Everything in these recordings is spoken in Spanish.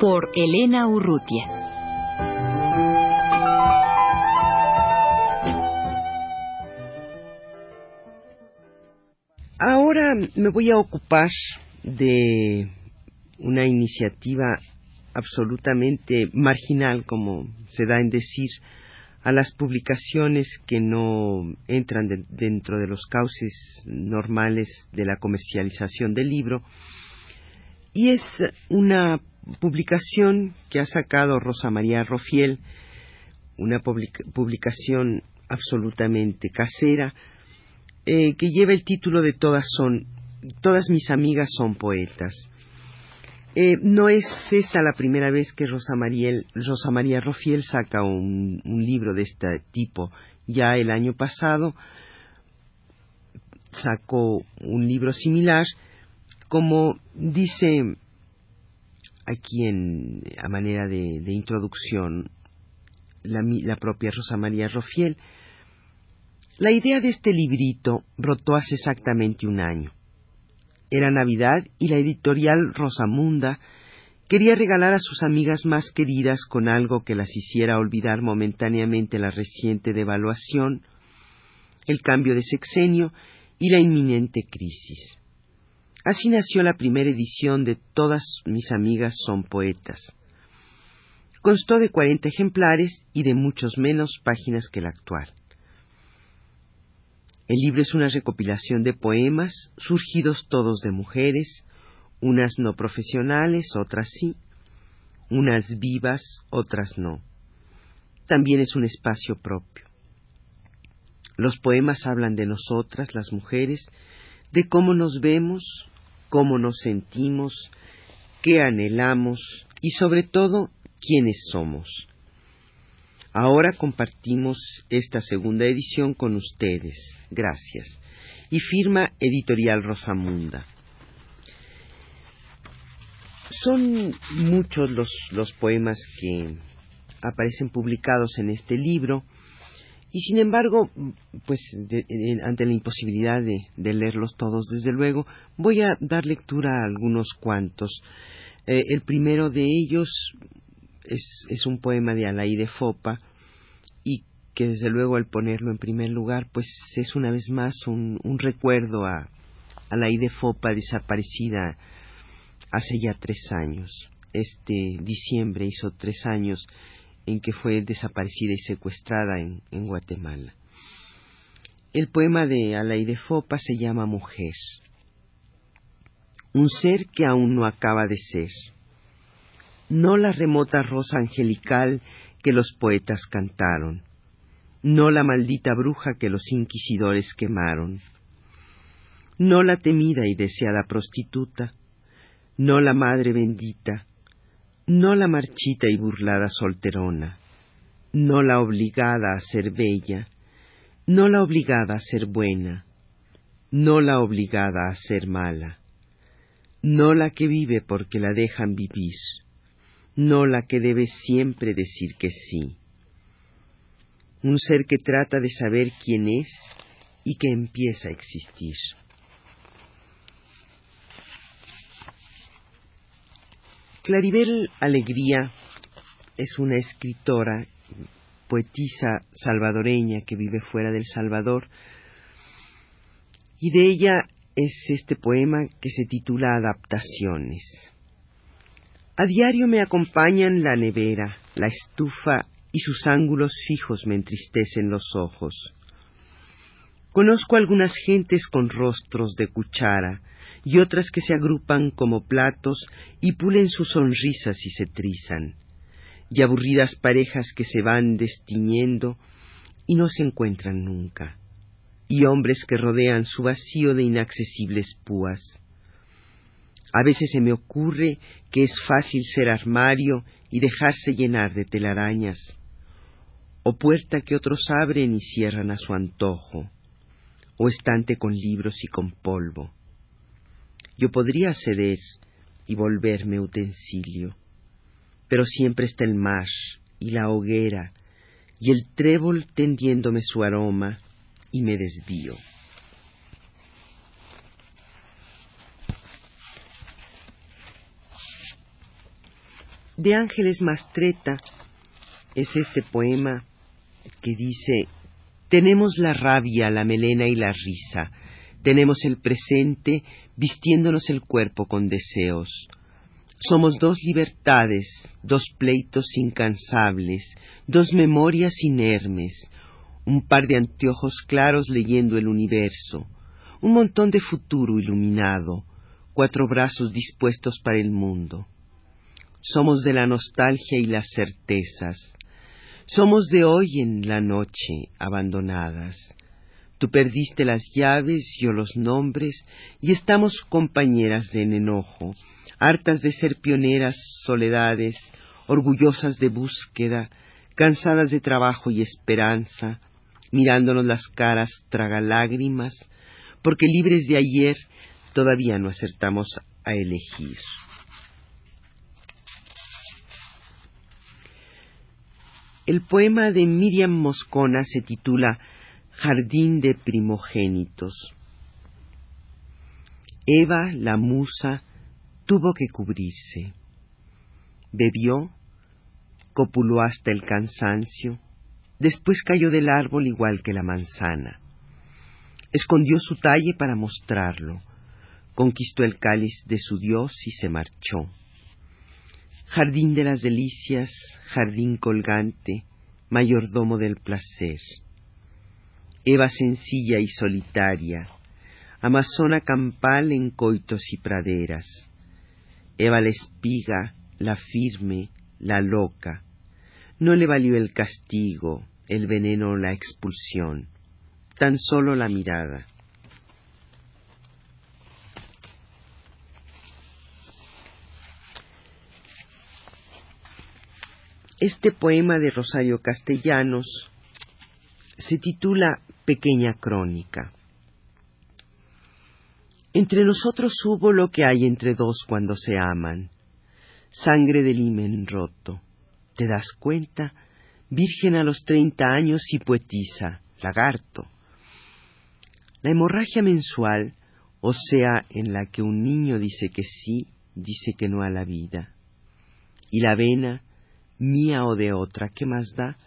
Por Elena Urrutia. Ahora me voy a ocupar de una iniciativa absolutamente marginal, como se da en decir, a las publicaciones que no entran dentro de los cauces normales de la comercialización del libro. Y es una publicación que ha sacado Rosa María Rofiel, una publicación absolutamente casera, eh, que lleva el título de Todas son, todas mis amigas son poetas. Eh, no es esta la primera vez que Rosa, Rosa María Rofiel saca un, libro de este tipo. Ya el año pasado sacó un libro similar, como dice aquí en, a manera de, introducción la, la, propia Rosa María Rofiel. La idea de este librito brotó hace exactamente un año. Era Navidad y la editorial Rosamunda quería regalar a sus amigas más queridas con algo que las hiciera olvidar momentáneamente la reciente devaluación, el cambio de sexenio y la inminente crisis. Así nació la primera edición de Todas mis amigas son poetas. Constó de cuarenta ejemplares y de muchos menos páginas que la actual. El libro es una recopilación de poemas, surgidos todos de mujeres, unas no profesionales, otras sí, unas vivas, otras no. También es un espacio propio. Los poemas hablan de nosotras, las mujeres, de cómo nos vemos, cómo nos sentimos, qué anhelamos y sobre todo quiénes somos. Ahora compartimos esta segunda edición con ustedes. Gracias. Y firma Editorial Rosamunda. Son muchos los, poemas que aparecen publicados en este libro y sin embargo, pues ante la imposibilidad de, leerlos todos, desde luego, voy a dar lectura a algunos cuantos. Eh, el primero de ellos es, un poema de Alaí Fopa y que desde luego al ponerlo en primer lugar pues es una vez más un, recuerdo a, Alaí de Fopa desaparecida hace ya tres años. Este diciembre hizo tres años en que fue desaparecida y secuestrada en, en Guatemala. El poema de de Fopa se llama Mujer. Un ser que aún no acaba de ser no la remota rosa angelical que los poetas cantaron, no la maldita bruja que los inquisidores quemaron, no la temida y deseada prostituta, no la madre bendita, no la marchita y burlada solterona, no la obligada a ser bella, no la obligada a ser buena, no la obligada a ser mala, no la que vive porque la dejan vivir, no la que debe siempre decir que sí. Un ser que trata de saber quién es y que empieza a existir. Claribel Alegría es una escritora, poetisa salvadoreña que vive fuera del Salvador, y de ella es este poema que se titula Adaptaciones. A diario me acompañan la nevera, la estufa y sus ángulos fijos me entristecen los ojos. Conozco algunas gentes con rostros de cuchara y otras que se agrupan como platos y pulen sus sonrisas y se trizan, y aburridas parejas que se van destiñendo y no se encuentran nunca, y hombres que rodean su vacío de inaccesibles púas A veces se me ocurre que es fácil ser armario y dejarse llenar de telarañas, o puerta que otros abren y cierran a su antojo, o estante con libros y con polvo. Yo podría ceder y volverme utensilio, pero siempre está el mar y la hoguera y el trébol tendiéndome su aroma y me desvío. De Ángeles Mastreta es este poema que dice, tenemos la rabia, la melena y la risa, tenemos el presente vistiéndonos el cuerpo con deseos. Somos dos libertades, dos pleitos incansables, dos memorias inermes, un par de anteojos claros leyendo el universo, un montón de futuro iluminado, cuatro brazos dispuestos para el mundo. Somos de la nostalgia y las certezas, somos de hoy en la noche abandonadas. Tú perdiste las llaves, yo los nombres, y estamos compañeras en enojo, hartas de ser pioneras soledades, orgullosas de búsqueda, cansadas de trabajo y esperanza, mirándonos las caras traga lágrimas, porque libres de ayer todavía no acertamos a elegir. El poema de Miriam Moscona se titula Jardín de primogénitos. Eva, la musa, tuvo que cubrirse. Bebió, copuló hasta el cansancio, después cayó del árbol igual que la manzana. Escondió su talle para mostrarlo, conquistó el cáliz de su dios y se marchó. Jardín de las delicias, jardín colgante, mayordomo del placer. Eva sencilla y solitaria, amazona campal en coitos y praderas. Eva la espiga, la firme, la loca. No le valió el castigo, el veneno o la expulsión, tan solo la mirada. Este poema de Rosario Castellanos se titula Pequeña Crónica. Entre nosotros hubo lo que hay entre dos cuando se aman, sangre del himen roto. ¿Te das cuenta? Virgen a los treinta años y poetisa, lagarto. La hemorragia mensual, o sea, en la que un niño dice que sí, dice que no a la vida. Y la vena, mía o de otra, ¿qué más da?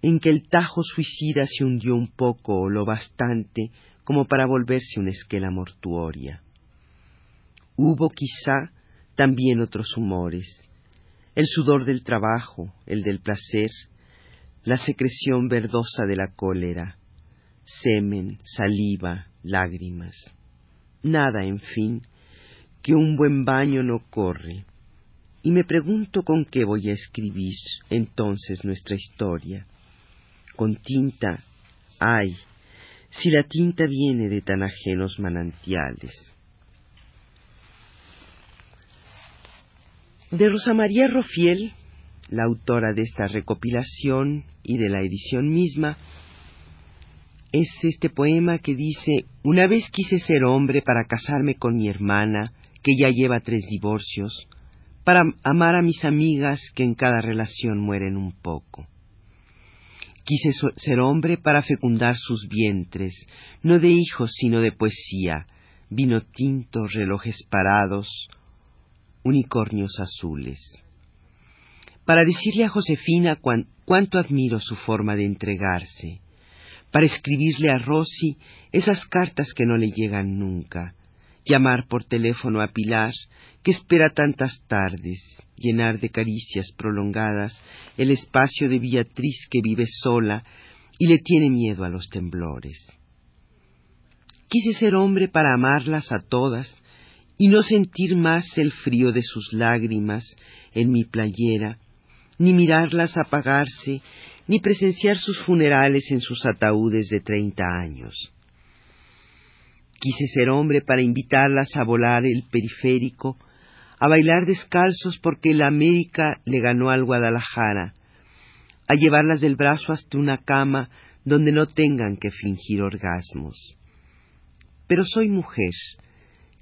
En que el tajo suicida se hundió un poco o lo bastante como para volverse una esquela mortuoria. Hubo quizá también otros humores, el sudor del trabajo, el del placer, la secreción verdosa de la cólera, semen, saliva, lágrimas. Nada, en fin, que un buen baño no corre, y me pregunto con qué voy a escribir entonces nuestra historia. Con tinta, ay, si la tinta viene de tan ajenos manantiales. De Rosa María Rofiel, la autora de esta recopilación y de la edición misma, es este poema que dice, Una vez quise ser hombre para casarme con mi hermana, que ya lleva tres divorcios, para amar a mis amigas que en cada relación mueren un poco. Quise ser hombre para fecundar sus vientres, no de hijos sino de poesía, vino tinto, relojes parados, unicornios azules. Para decirle a Josefina cuánto admiro su forma de entregarse, para escribirle a Rosy esas cartas que no le llegan nunca, llamar por teléfono a Pilar, que espera tantas tardes, llenar de caricias prolongadas el espacio de Beatriz que vive sola y le tiene miedo a los temblores. Quise ser hombre para amarlas a todas y no sentir más el frío de sus lágrimas en mi playera, ni mirarlas apagarse, ni presenciar sus funerales en sus ataúdes de treinta años. Quise ser hombre para invitarlas a volar el periférico, a bailar descalzos porque la América le ganó al Guadalajara, a llevarlas del brazo hasta una cama donde no tengan que fingir orgasmos. Pero soy mujer,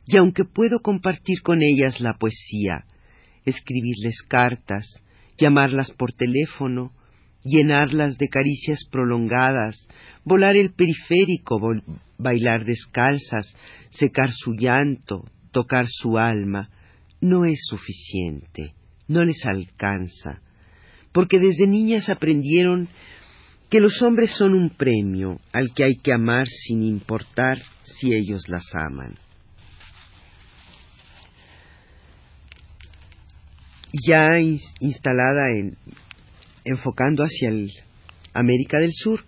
y aunque puedo compartir con ellas la poesía, escribirles cartas, llamarlas por teléfono, llenarlas de caricias prolongadas, volar el periférico, bailar descalzas, secar su llanto, tocar su alma, no es suficiente, no les alcanza, porque desde niñas aprendieron que los hombres son un premio al que hay que amar sin importar si ellos las aman. Ya instalada en, enfocando hacia el América del Sur,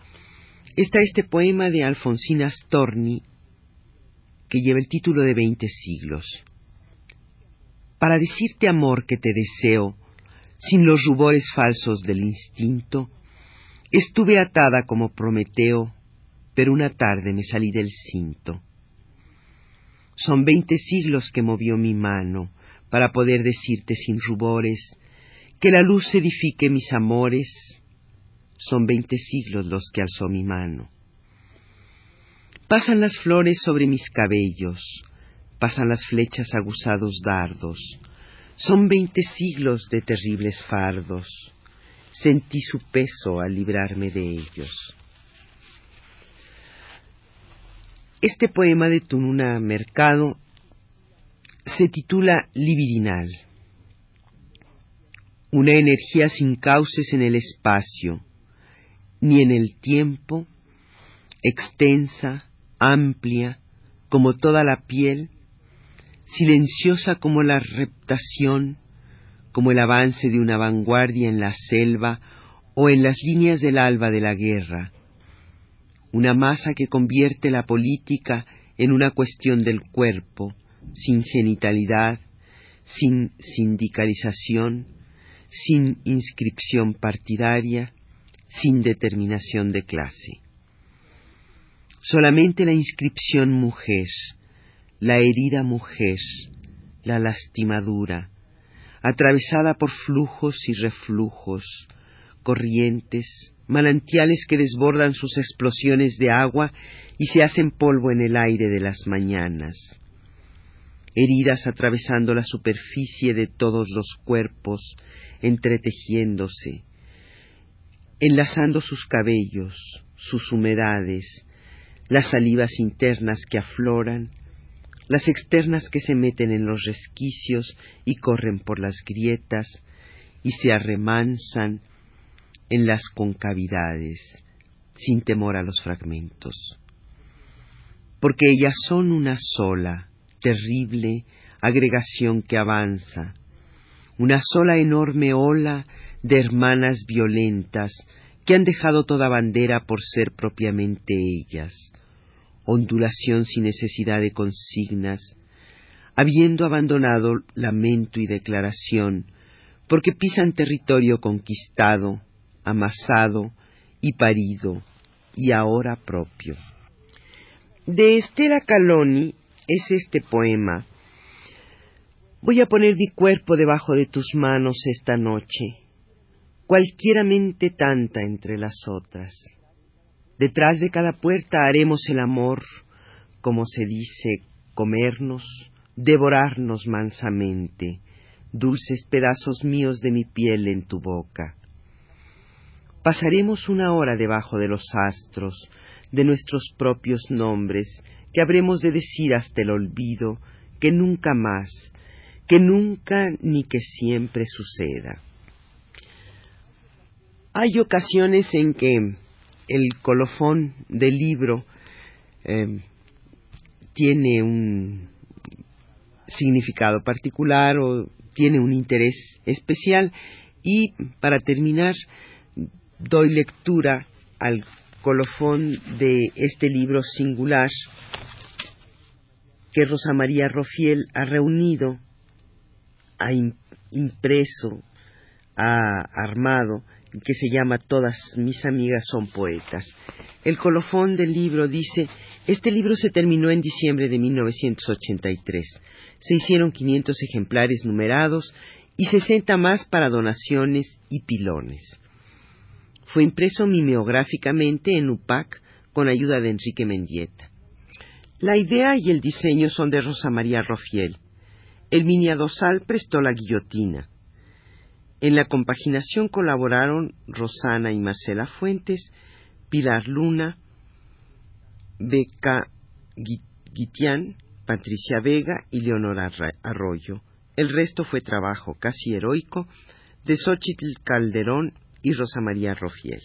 está este poema de Alfonsina Storni que lleva el título de Veinte siglos. Para decirte amor que te deseo, sin los rubores falsos del instinto, estuve atada como Prometeo, pero una tarde me salí del cinto. Son veinte siglos que movió mi mano para poder decirte sin rubores que la luz edifique mis amores, son veinte siglos los que alzó mi mano. Pasan las flores sobre mis cabellos, pasan las flechas aguzados dardos, son veinte siglos de terribles fardos, sentí su peso al librarme de ellos. Este poema de Tununa Mercado se titula Libidinal una energía sin cauces en el espacio, ni en el tiempo, extensa, amplia, como toda la piel, silenciosa como la reptación, como el avance de una vanguardia en la selva o en las líneas del alba de la guerra, una masa que convierte la política en una cuestión del cuerpo, sin genitalidad, sin sindicalización, sin inscripción partidaria, sin determinación de clase. Solamente la inscripción mujer, la herida mujer, la lastimadura, atravesada por flujos y reflujos, corrientes, manantiales que desbordan sus explosiones de agua y se hacen polvo en el aire de las mañanas, heridas atravesando la superficie de todos los cuerpos entretejiéndose, enlazando sus cabellos, sus humedades, las salivas internas que afloran, las externas que se meten en los resquicios y corren por las grietas y se arremansan en las concavidades, sin temor a los fragmentos. Porque ellas son una sola, terrible agregación que avanza, una sola enorme ola de hermanas violentas que han dejado toda bandera por ser propiamente ellas, ondulación sin necesidad de consignas, habiendo abandonado lamento y declaración, porque pisan territorio conquistado, amasado y parido, y ahora propio. De Estela Caloni es este poema, Voy a poner mi cuerpo debajo de tus manos esta noche, cualquiera mente tanta entre las otras. Detrás de cada puerta haremos el amor, como se dice, comernos, devorarnos mansamente, dulces pedazos míos de mi piel en tu boca. Pasaremos una hora debajo de los astros, de nuestros propios nombres, que habremos de decir hasta el olvido, que nunca más, que nunca ni que siempre suceda. Hay ocasiones en que el colofón del libro em, tiene un significado particular o tiene un interés especial y para terminar doy lectura al colofón de este libro singular que Rosa María Rofiel ha reunido ha impreso, ha armado, que se llama Todas mis amigas son poetas. El colofón del libro dice Este libro se terminó en diciembre de 1983. Se hicieron 500 ejemplares numerados y 60 más para donaciones y pilones. Fue impreso mimeográficamente en UPAC con ayuda de Enrique Mendieta. La idea y el diseño son de Rosa María Rofiel. El miniadosal prestó la guillotina. En la compaginación colaboraron Rosana y Marcela Fuentes, Pilar Luna, Beca Guitián, Patricia Vega y Leonora Arroyo. El resto fue trabajo casi heroico de Xochitl Calderón y Rosa María Rofiel.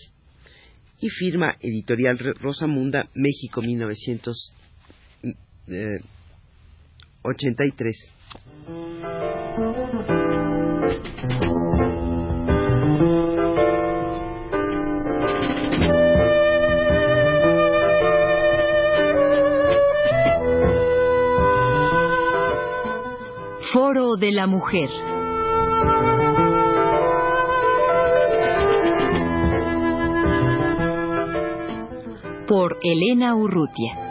Y firma Editorial Rosamunda, México 1983. Foro de la Mujer. Por Elena Urrutia.